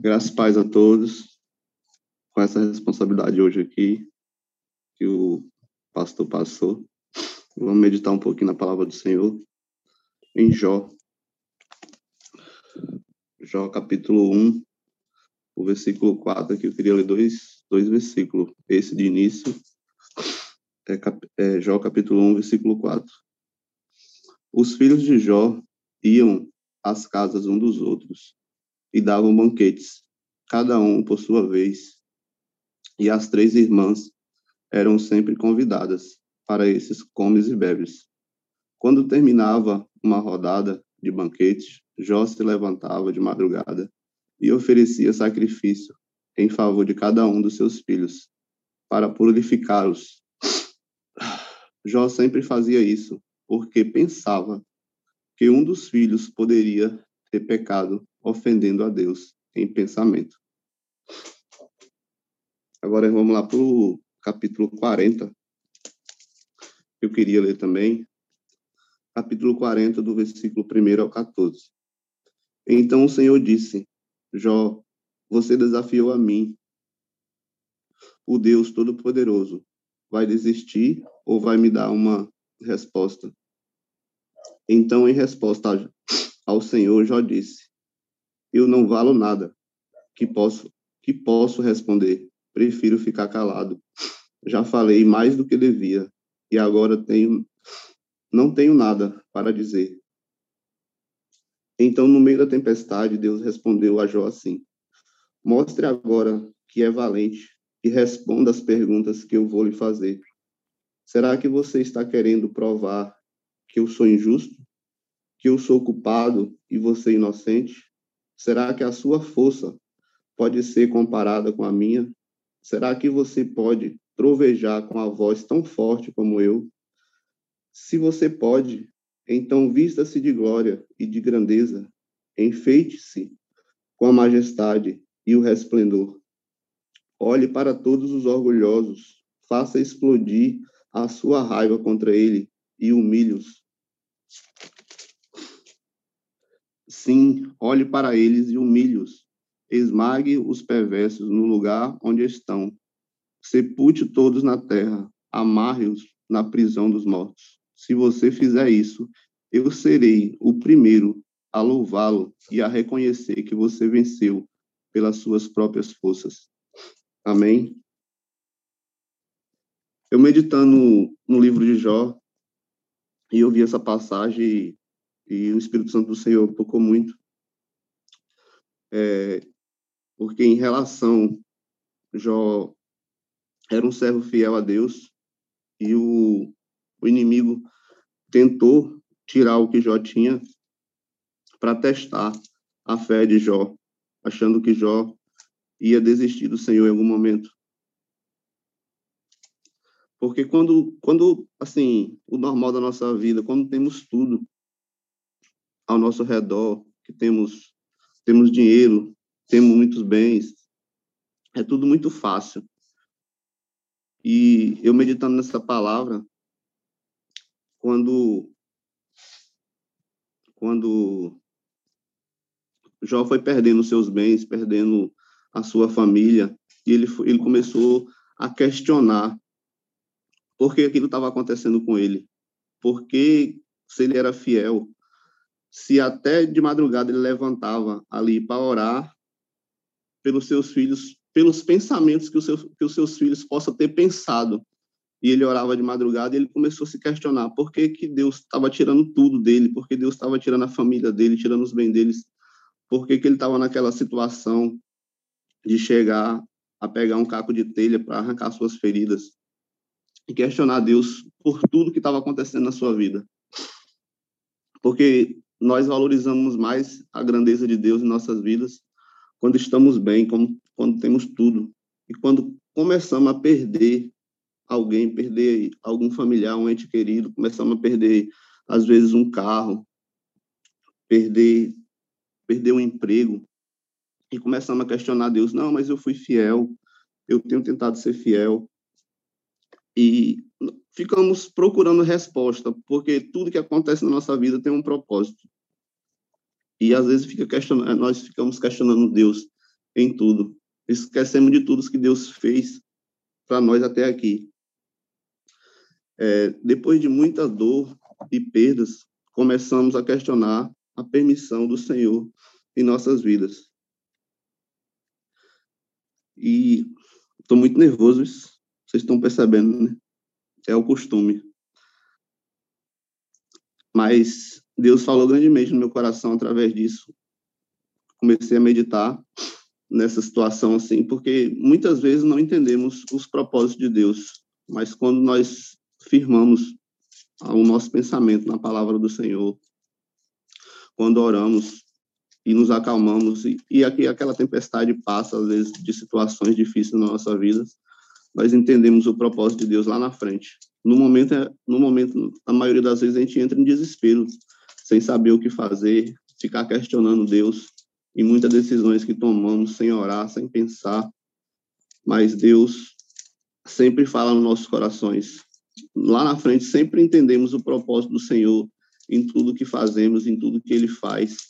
Graças e paz a todos. Com essa responsabilidade hoje aqui, que o pastor passou, vamos meditar um pouquinho na palavra do Senhor, em Jó. Jó, capítulo 1, o versículo 4, aqui eu queria ler dois, dois versículos. Esse de início, é, é Jó, capítulo 1, versículo 4. Os filhos de Jó iam às casas um dos outros e davam banquetes, cada um por sua vez. E as três irmãs eram sempre convidadas para esses comes e bebes. Quando terminava uma rodada de banquetes, Jó se levantava de madrugada e oferecia sacrifício em favor de cada um dos seus filhos, para purificá-los. Jó sempre fazia isso, porque pensava que um dos filhos poderia ter pecado ofendendo a Deus em pensamento. Agora vamos lá para o capítulo 40. Eu queria ler também. Capítulo 40, do versículo 1 ao 14. Então o Senhor disse: Jó, você desafiou a mim, o Deus Todo-Poderoso. Vai desistir ou vai me dar uma resposta? Então, em resposta ao Senhor, Jó disse: eu não valo nada. Que posso, que posso responder? Prefiro ficar calado. Já falei mais do que devia e agora tenho não tenho nada para dizer. Então, no meio da tempestade, Deus respondeu a Jó assim: Mostre agora que é valente e responda as perguntas que eu vou lhe fazer. Será que você está querendo provar que eu sou injusto? Que eu sou culpado e você inocente? Será que a sua força pode ser comparada com a minha? Será que você pode trovejar com a voz tão forte como eu? Se você pode, então vista-se de glória e de grandeza, enfeite-se com a majestade e o resplendor. Olhe para todos os orgulhosos, faça explodir a sua raiva contra ele e humilhe-os. Sim, olhe para eles e humilhe-os. Esmague os perversos no lugar onde estão. Sepulte todos na terra. Amarre-os na prisão dos mortos. Se você fizer isso, eu serei o primeiro a louvá-lo e a reconhecer que você venceu pelas suas próprias forças. Amém? Eu meditando no livro de Jó, e eu vi essa passagem e o Espírito Santo do Senhor tocou muito. É, porque em relação, Jó era um servo fiel a Deus e o, o inimigo tentou tirar o que Jó tinha para testar a fé de Jó, achando que Jó ia desistir do Senhor em algum momento. Porque quando, quando assim, o normal da nossa vida, quando temos tudo, ao nosso redor, que temos temos dinheiro, temos muitos bens, é tudo muito fácil. E eu meditando nessa palavra, quando quando Jó foi perdendo seus bens, perdendo a sua família, e ele ele começou a questionar por que aquilo estava acontecendo com ele, porque se ele era fiel, se até de madrugada ele levantava ali para orar pelos seus filhos, pelos pensamentos que os seus, que os seus filhos possam ter pensado. E ele orava de madrugada e ele começou a se questionar por que, que Deus estava tirando tudo dele, por que Deus estava tirando a família dele, tirando os bens deles, por que, que ele estava naquela situação de chegar a pegar um caco de telha para arrancar suas feridas e questionar Deus por tudo que estava acontecendo na sua vida. Porque nós valorizamos mais a grandeza de Deus em nossas vidas quando estamos bem, quando, quando temos tudo. E quando começamos a perder alguém, perder algum familiar, um ente querido, começamos a perder, às vezes, um carro, perder, perder um emprego, e começamos a questionar Deus, não, mas eu fui fiel, eu tenho tentado ser fiel. E ficamos procurando resposta, porque tudo que acontece na nossa vida tem um propósito. E às vezes fica questionando, nós ficamos questionando Deus em tudo. Esquecemos de tudo que Deus fez para nós até aqui. É, depois de muita dor e perdas, começamos a questionar a permissão do Senhor em nossas vidas. E estou muito nervoso, vocês estão percebendo, né? É o costume. Mas Deus falou grandemente no meu coração através disso. Comecei a meditar nessa situação assim, porque muitas vezes não entendemos os propósitos de Deus, mas quando nós firmamos o nosso pensamento na palavra do Senhor, quando oramos e nos acalmamos e, e aqui aquela tempestade passa às vezes de situações difíceis na nossa vida, nós entendemos o propósito de Deus lá na frente. No momento, é, no momento, a maioria das vezes a gente entra em desespero, sem saber o que fazer, ficar questionando Deus, e muitas decisões que tomamos sem orar, sem pensar. Mas Deus sempre fala nos nossos corações. Lá na frente, sempre entendemos o propósito do Senhor em tudo que fazemos, em tudo que Ele faz.